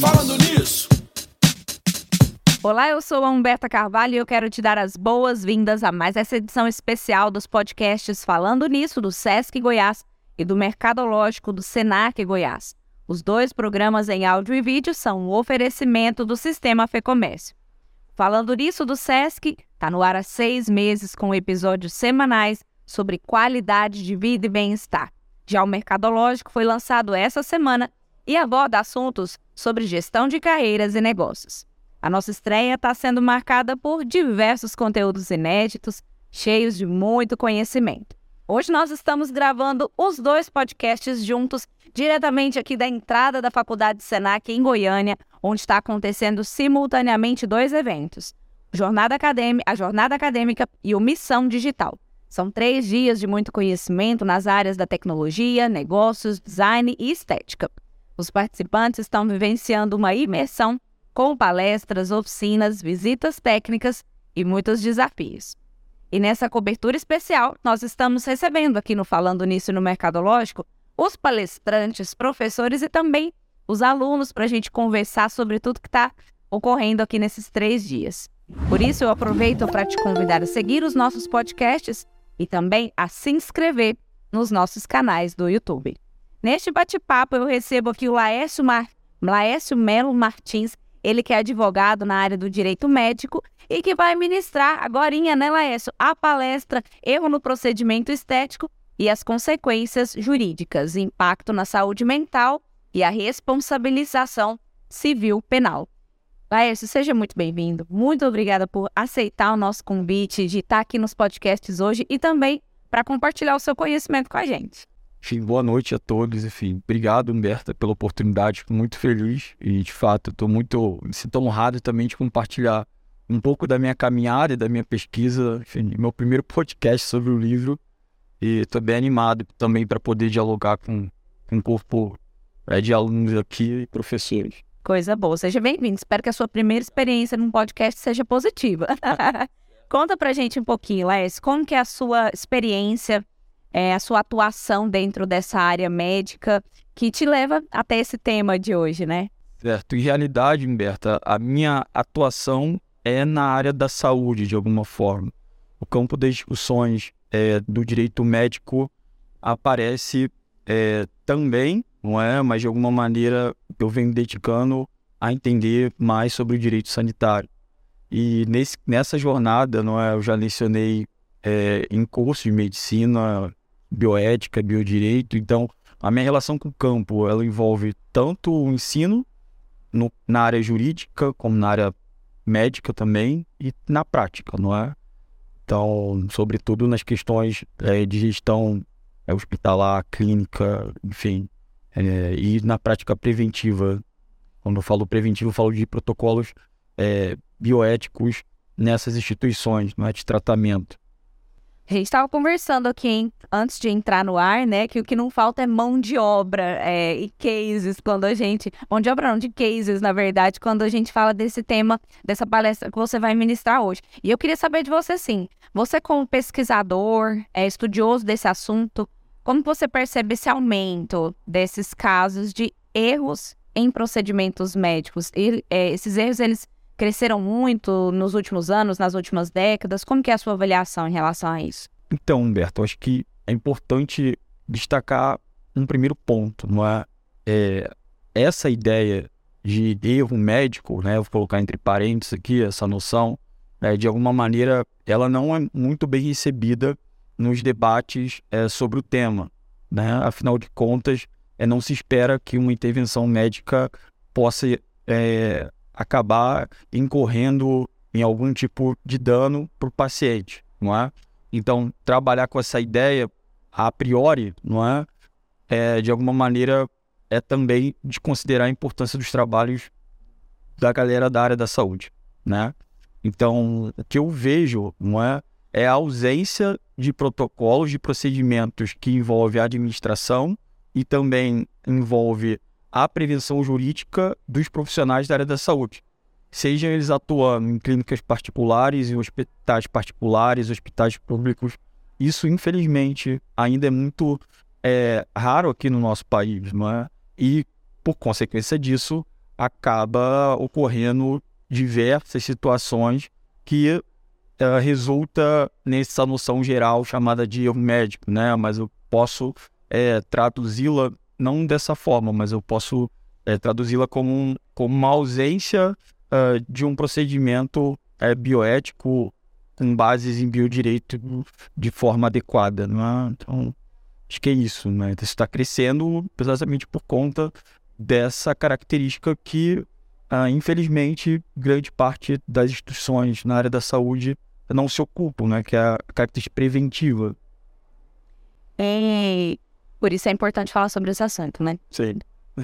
Falando nisso. Olá, eu sou a Humberta Carvalho e eu quero te dar as boas-vindas a mais essa edição especial dos podcasts Falando Nisso do Sesc Goiás e do Mercadológico do Senac Goiás. Os dois programas em áudio e vídeo são um oferecimento do Sistema Fecomércio. Falando nisso do SESC, está no ar há seis meses com episódios semanais sobre qualidade de vida e bem-estar. Já o Mercadológico foi lançado essa semana e aborda assuntos sobre gestão de carreiras e negócios. A nossa estreia está sendo marcada por diversos conteúdos inéditos, cheios de muito conhecimento. Hoje nós estamos gravando os dois podcasts juntos, diretamente aqui da entrada da Faculdade Senac em Goiânia, onde está acontecendo simultaneamente dois eventos: Jornada Acadêmica, a Jornada Acadêmica e o Missão Digital. São três dias de muito conhecimento nas áreas da tecnologia, negócios, design e estética. Os participantes estão vivenciando uma imersão com palestras, oficinas, visitas técnicas e muitos desafios. E nessa cobertura especial, nós estamos recebendo aqui no Falando Nisso no Mercadológico os palestrantes, professores e também os alunos para a gente conversar sobre tudo que está ocorrendo aqui nesses três dias. Por isso, eu aproveito para te convidar a seguir os nossos podcasts e também a se inscrever nos nossos canais do YouTube. Neste bate-papo, eu recebo aqui o Laércio, Mar... Laércio Melo Martins, ele que é advogado na área do direito médico e que vai ministrar agora, né, Laércio, a palestra Erro no Procedimento Estético e as Consequências Jurídicas, Impacto na Saúde Mental e a Responsabilização Civil Penal. Laércio, seja muito bem-vindo. Muito obrigada por aceitar o nosso convite de estar aqui nos podcasts hoje e também para compartilhar o seu conhecimento com a gente. Enfim, boa noite a todos. Enfim, obrigado, Humberta, pela oportunidade. Fico muito feliz e, de fato, estou muito me sinto honrado também de compartilhar um pouco da minha caminhada da minha pesquisa. Enfim, meu primeiro podcast sobre o livro. E estou bem animado também para poder dialogar com, com um corpo é, de alunos aqui e professores. Coisa boa. Seja bem-vindo. Espero que a sua primeira experiência num podcast seja positiva. Conta pra gente um pouquinho, Les, como que é a sua experiência é, a sua atuação dentro dessa área médica que te leva até esse tema de hoje, né? Certo. Em realidade, Humberta, a minha atuação é na área da saúde, de alguma forma. O campo das discussões é, do direito médico aparece é, também, não é? Mas de alguma maneira eu venho dedicando a entender mais sobre o direito sanitário. E nesse, nessa jornada, não é? Eu já lecionei é, em curso de medicina, bioética, biodireito. Então, a minha relação com o campo, ela envolve tanto o ensino no, na área jurídica, como na área médica também, e na prática, não é? Então, sobretudo nas questões é, de gestão é, hospitalar, clínica, enfim, é, e na prática preventiva. Quando eu falo preventivo, eu falo de protocolos é, bioéticos nessas instituições, não é, de tratamento. A gente estava conversando aqui, hein, antes de entrar no ar, né, que o que não falta é mão de obra é, e cases quando a gente. Mão de obra não, de cases, na verdade, quando a gente fala desse tema, dessa palestra que você vai ministrar hoje. E eu queria saber de você, sim. Você, como pesquisador, é, estudioso desse assunto, como você percebe esse aumento desses casos de erros em procedimentos médicos? E, é, esses erros, eles cresceram muito nos últimos anos, nas últimas décadas? Como que é a sua avaliação em relação a isso? Então, Humberto, acho que é importante destacar um primeiro ponto, não é? é essa ideia de erro médico, né? Vou colocar entre parênteses aqui essa noção, né, de alguma maneira, ela não é muito bem recebida nos debates é, sobre o tema, né? Afinal de contas, é, não se espera que uma intervenção médica possa é, acabar incorrendo em algum tipo de dano para o paciente, não é? Então, trabalhar com essa ideia a priori, não é? é? De alguma maneira, é também de considerar a importância dos trabalhos da galera da área da saúde, né? Então, o que eu vejo, não é? É a ausência de protocolos, de procedimentos que envolve a administração e também envolve a prevenção jurídica dos profissionais da área da saúde. Sejam eles atuando em clínicas particulares, em hospitais particulares, hospitais públicos. Isso, infelizmente, ainda é muito é raro aqui no nosso país, não é? E, por consequência disso, acaba ocorrendo diversas situações que uh, resulta nessa noção geral chamada de erro médico, né? Mas eu posso é, traduzi-la não dessa forma, mas eu posso é, traduzi-la como, um, como uma ausência uh, de um procedimento é, bioético com bases em biodireito de forma adequada, não é? Então, acho que é isso, né? Isso está crescendo precisamente por conta dessa característica que, uh, infelizmente, grande parte das instituições na área da saúde não se ocupam, né? Que é a característica preventiva. É, por isso é importante falar sobre esse assunto, né? Sim.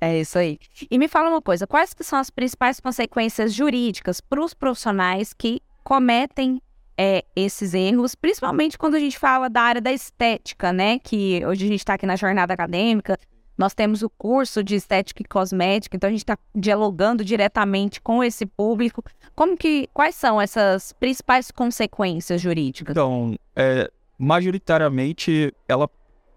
É isso aí. E me fala uma coisa, quais que são as principais consequências jurídicas para os profissionais que cometem é, esses erros, principalmente quando a gente fala da área da estética, né? Que hoje a gente está aqui na jornada acadêmica, nós temos o curso de estética e cosmética, então a gente está dialogando diretamente com esse público. Como que, quais são essas principais consequências jurídicas? Então, é, majoritariamente, ela,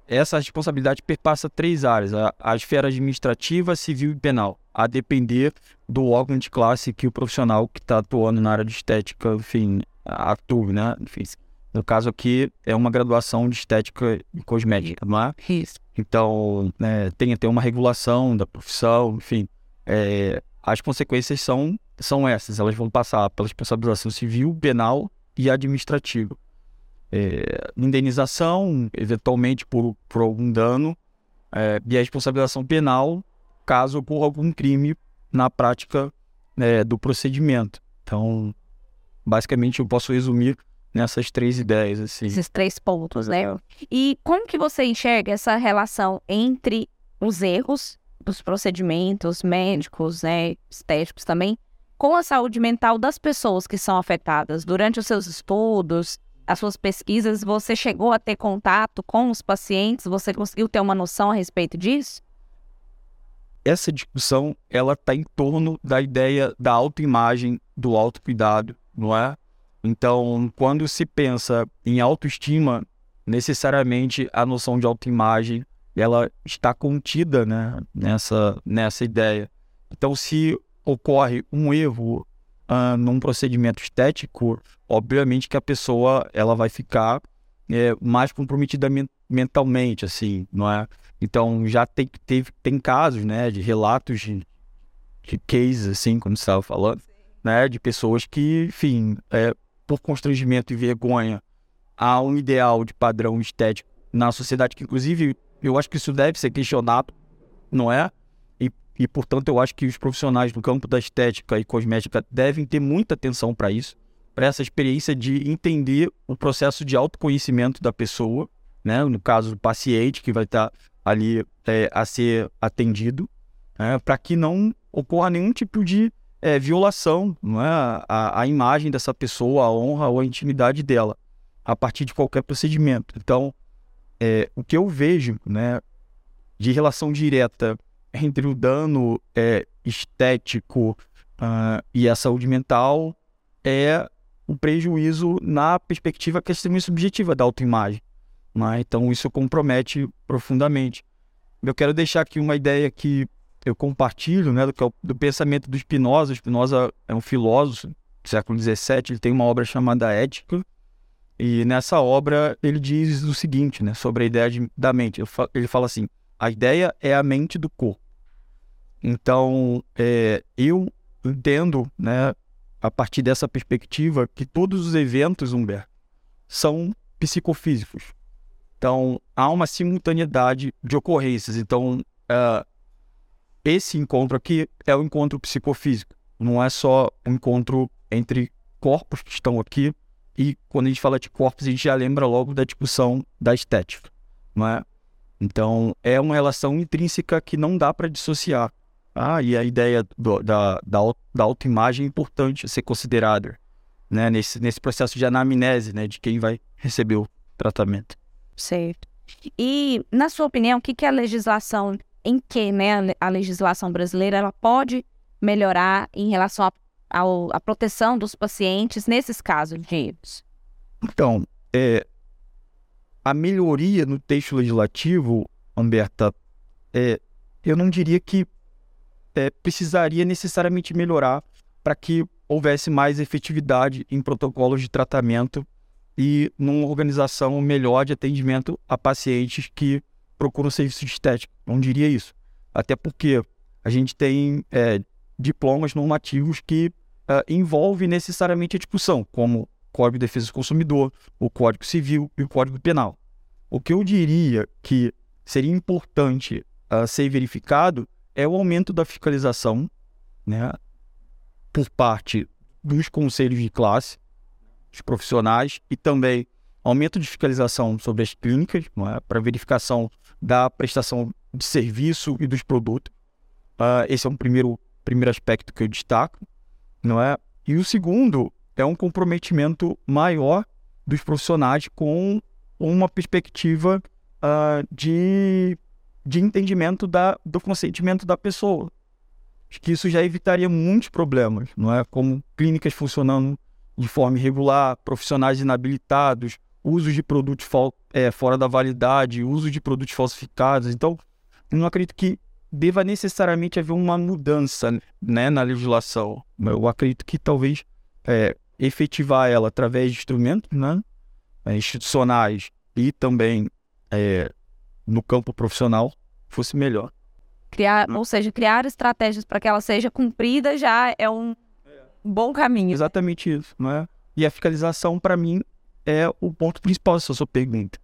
essa responsabilidade perpassa três áreas: a, a esfera administrativa, civil e penal, a depender do órgão de classe que o profissional que está atuando na área de estética, enfim, atue, né? Enfim, no caso aqui, é uma graduação de estética e cosmética, não é? Isso. Então, né, tem até uma regulação da profissão, enfim. É, as consequências são, são essas. Elas vão passar pela responsabilização civil, penal e administrativa. É, indenização, eventualmente por, por algum dano, é, e a responsabilização penal, caso ocorra algum crime na prática né, do procedimento. Então, basicamente, eu posso resumir nessas três ideias, assim. Esses três pontos, né? E como que você enxerga essa relação entre os erros dos procedimentos médicos, né, estéticos também, com a saúde mental das pessoas que são afetadas? Durante os seus estudos, as suas pesquisas, você chegou a ter contato com os pacientes? Você conseguiu ter uma noção a respeito disso? Essa discussão, ela está em torno da ideia da autoimagem, do autocuidado, não é? Então, quando se pensa em autoestima, necessariamente a noção de autoimagem ela está contida né, nessa, nessa ideia. Então, se ocorre um erro uh, num procedimento estético, obviamente que a pessoa ela vai ficar é, mais comprometida men mentalmente, assim, não é? Então, já tem, teve, tem casos, né, de relatos de, de cases, assim, você estava falando, né, de pessoas que, enfim, é, por constrangimento e vergonha a um ideal de padrão estético na sociedade, que inclusive eu acho que isso deve ser questionado, não é? E, e portanto eu acho que os profissionais no campo da estética e cosmética devem ter muita atenção para isso, para essa experiência de entender o processo de autoconhecimento da pessoa, né? No caso do paciente que vai estar tá ali é, a ser atendido, né? para que não ocorra nenhum tipo de é, violação não é? A, a, imagem dessa pessoa, a honra ou a intimidade dela, a partir de qualquer procedimento. Então, é, o que eu vejo né, de relação direta entre o dano é, estético uh, e a saúde mental é o prejuízo na perspectiva que é extremamente subjetiva da autoimagem. Né? Então, isso compromete profundamente. Eu quero deixar aqui uma ideia que eu compartilho né, do, é do pensamento do Spinoza. O Spinoza é um filósofo do século XVII, ele tem uma obra chamada Ética, e nessa obra ele diz o seguinte né, sobre a ideia de, da mente. Ele fala assim: a ideia é a mente do corpo. Então, é, eu entendo, né, a partir dessa perspectiva, que todos os eventos, Humberto, são psicofísicos. Então, há uma simultaneidade de ocorrências. Então, uh, esse encontro aqui é o encontro psicofísico. Não é só um encontro entre corpos que estão aqui. E quando a gente fala de corpos, a gente já lembra logo da discussão da estética, não é? Então, é uma relação intrínseca que não dá para dissociar. Ah, e a ideia do, da, da, da autoimagem é importante ser considerada né, nesse, nesse processo de anamnese né, de quem vai receber o tratamento. Certo. E, na sua opinião, o que, que a legislação em que né, a legislação brasileira ela pode melhorar em relação à proteção dos pacientes nesses casos de erros? Então, é, a melhoria no texto legislativo Humberta, é, eu não diria que é, precisaria necessariamente melhorar para que houvesse mais efetividade em protocolos de tratamento e numa organização melhor de atendimento a pacientes que procuram serviço de estética. Não diria isso. Até porque a gente tem é, diplomas normativos que uh, envolvem necessariamente a discussão, como o Código de Defesa do Consumidor, o Código Civil e o Código Penal. O que eu diria que seria importante uh, ser verificado é o aumento da fiscalização né, por parte dos conselhos de classe, dos profissionais e também aumento de fiscalização sobre as clínicas, é? para verificação da prestação de serviço e dos produtos. Uh, esse é um primeiro, primeiro aspecto que eu destaco, não é? E o segundo é um comprometimento maior dos profissionais com uma perspectiva uh, de, de entendimento da, do consentimento da pessoa. Acho que isso já evitaria muitos problemas, não é? Como clínicas funcionando de forma irregular, profissionais inabilitados, uso de produtos é, fora da validade, uso de produtos falsificados. Então, eu não acredito que deva necessariamente haver uma mudança né, na legislação. Eu acredito que talvez é, efetivar ela através de instrumentos né, é, institucionais e também é, no campo profissional fosse melhor. Criar, ou seja, criar estratégias para que ela seja cumprida já é um bom caminho. Exatamente isso, não é? E a fiscalização, para mim, é o ponto principal dessa sua pergunta.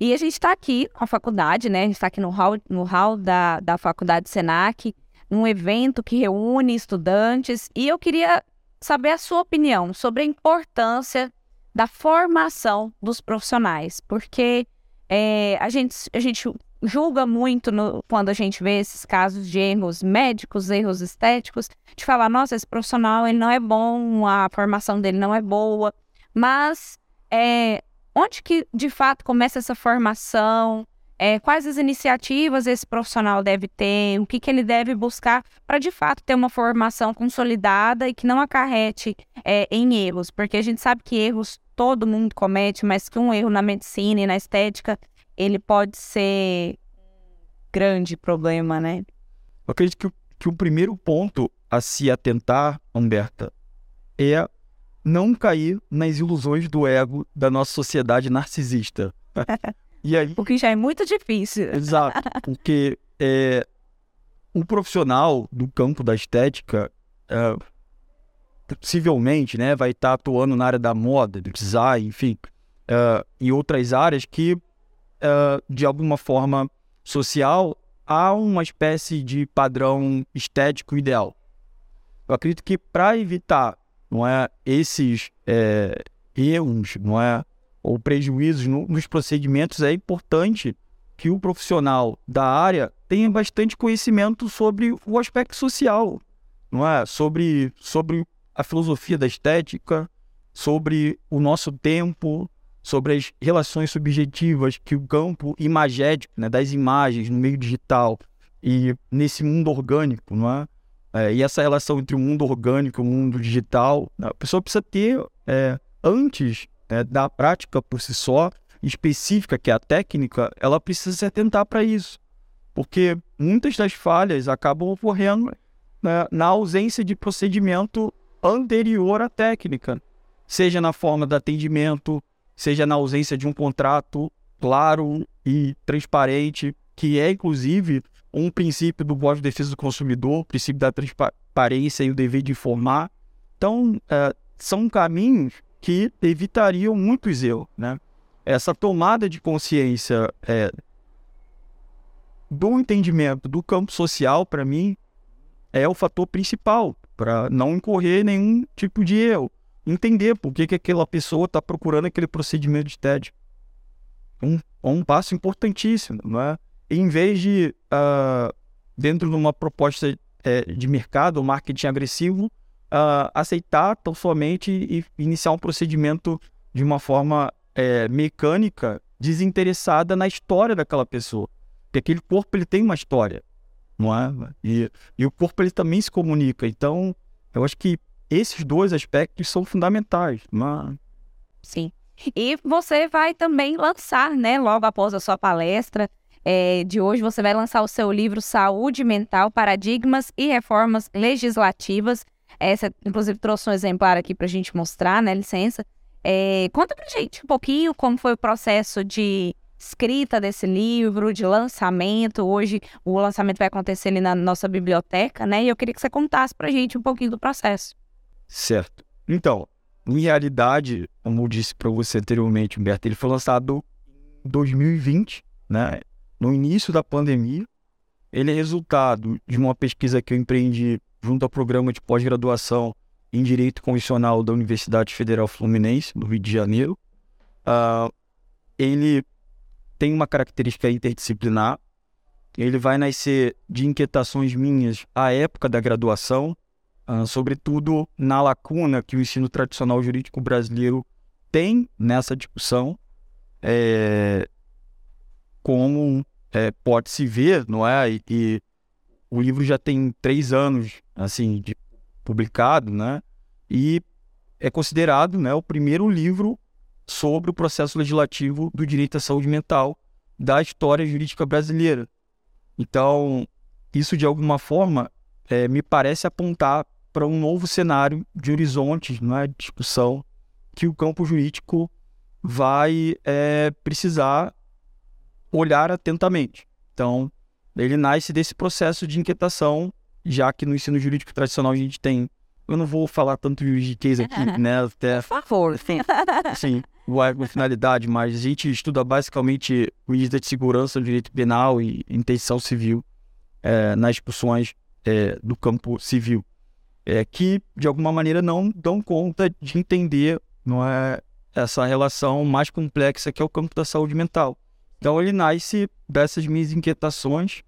E a gente está aqui com a faculdade, né? A gente está aqui no hall, no hall da, da faculdade Senac, num evento que reúne estudantes. E eu queria saber a sua opinião sobre a importância da formação dos profissionais, porque é, a, gente, a gente julga muito no, quando a gente vê esses casos de erros médicos, erros estéticos, de falar, nossa, esse profissional ele não é bom, a formação dele não é boa, mas é, onde que de fato começa essa formação? É, quais as iniciativas esse profissional deve ter? O que, que ele deve buscar para de fato ter uma formação consolidada e que não acarrete é, em erros? Porque a gente sabe que erros todo mundo comete, mas que um erro na medicina e na estética ele pode ser grande problema, né? Eu acredito que, que o primeiro ponto a se atentar, Humberta, é não cair nas ilusões do ego da nossa sociedade narcisista. e aí, porque já é muito difícil. Exato, porque é, um profissional do campo da estética é, possivelmente né, vai estar atuando na área da moda, do design, enfim, é, em outras áreas que uh, de alguma forma social, há uma espécie de padrão estético ideal. Eu acredito que para evitar não é, esses é, erros não é, ou prejuízos no, nos procedimentos, é importante que o profissional da área tenha bastante conhecimento sobre o aspecto social, não é? sobre, sobre a filosofia da estética, sobre o nosso tempo, sobre as relações subjetivas que o campo imagético, né, das imagens no meio digital e nesse mundo orgânico, não é? É e essa relação entre o mundo orgânico e o mundo digital, a pessoa precisa ter, é, antes né, da prática por si só, específica, que é a técnica, ela precisa se atentar para isso. Porque muitas das falhas acabam ocorrendo né, na ausência de procedimento anterior à técnica, seja na forma do atendimento, seja na ausência de um contrato claro e transparente, que é inclusive um princípio do Código de Defesa do Consumidor, o princípio da transparência e o dever de informar. Então, é, são caminhos que evitariam muitos erros. Né? Essa tomada de consciência é, do entendimento do campo social, para mim, é o fator principal para não incorrer nenhum tipo de erro entender por que, que aquela pessoa está procurando aquele procedimento de TED. Um, um passo importantíssimo, não é? Em vez de, uh, dentro de uma proposta é, de mercado, marketing agressivo, uh, aceitar tão somente e iniciar um procedimento de uma forma é, mecânica, desinteressada na história daquela pessoa. Porque aquele corpo ele tem uma história, não é? E, e o corpo ele também se comunica. Então, eu acho que esses dois aspectos são fundamentais. Mas... Sim. E você vai também lançar, né, logo após a sua palestra, é, de hoje, você vai lançar o seu livro Saúde Mental, Paradigmas e Reformas Legislativas. Essa, inclusive, trouxe um exemplar aqui para a gente mostrar, né? Licença. É, conta para gente um pouquinho como foi o processo de escrita desse livro, de lançamento. Hoje o lançamento vai acontecer ali na nossa biblioteca, né? E eu queria que você contasse para gente um pouquinho do processo. Certo. Então, em realidade, como eu disse para você anteriormente, Humberto, ele foi lançado em 2020, né? No início da pandemia. Ele é resultado de uma pesquisa que eu empreendi junto ao programa de pós-graduação em Direito Convencional da Universidade Federal Fluminense, do Rio de Janeiro. Uh, ele tem uma característica interdisciplinar. Ele vai nascer de inquietações minhas à época da graduação, uh, sobretudo na lacuna que o ensino tradicional jurídico brasileiro tem nessa discussão, é, como é, pode se ver, não é? E, e, o livro já tem três anos, assim, de publicado, né? E é considerado, né, o primeiro livro sobre o processo legislativo do direito à saúde mental da história jurídica brasileira. Então, isso de alguma forma é, me parece apontar para um novo cenário de horizontes, não é, discussão que o campo jurídico vai é, precisar olhar atentamente. Então, ele nasce desse processo de inquietação, já que no ensino jurídico tradicional a gente tem eu não vou falar tanto de juridiquês aqui, né? Até, Por favor. Sim, sim, com finalidade, mas a gente estuda basicamente medida de segurança, direito penal e intenção civil é, nas discussões é, do campo civil, é, que de alguma maneira não dão conta de entender não é, essa relação mais complexa que é o campo da saúde mental. Então ele nasce dessas minhas inquietações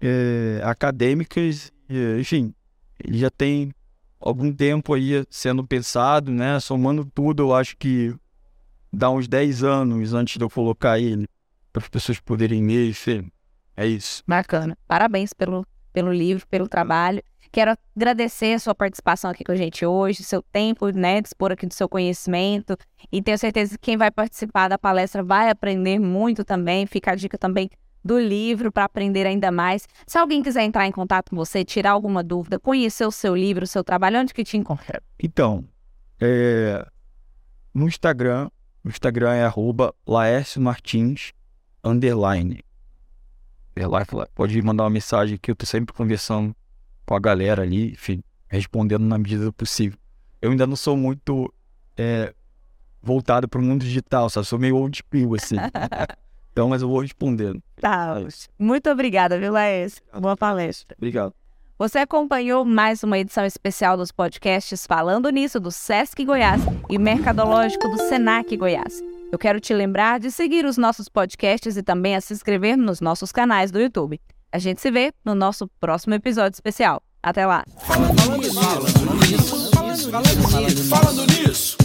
é, acadêmicas, enfim, ele já tem algum tempo aí sendo pensado, né? Somando tudo, eu acho que dá uns 10 anos antes de eu colocar ele para as pessoas poderem ler, enfim. É isso. Bacana. Parabéns pelo, pelo livro, pelo trabalho. Quero agradecer a sua participação aqui com a gente hoje, seu tempo, né, dispor aqui do seu conhecimento. E tenho certeza que quem vai participar da palestra vai aprender muito também. Fica a dica também do livro para aprender ainda mais. Se alguém quiser entrar em contato com você, tirar alguma dúvida, conhecer o seu livro, o seu trabalho, onde que te encontra? Então, é, no Instagram, o Instagram é arroba Laércio Martins, underline. Pode mandar uma mensagem que eu tô sempre conversando com a galera ali, enfim, respondendo na medida do possível. Eu ainda não sou muito é, voltado para o mundo digital, sabe? Sou meio old school, assim. Então, mas eu vou respondendo. Tá. Muito obrigada, viu, Laís? Boa palestra. Obrigado. Você acompanhou mais uma edição especial dos podcasts Falando Nisso do Sesc Goiás e Mercadológico do Senac Goiás. Eu quero te lembrar de seguir os nossos podcasts e também a se inscrever nos nossos canais do YouTube. A gente se vê no nosso próximo episódio especial. Até lá. Falando nisso, falando nisso, falando nisso.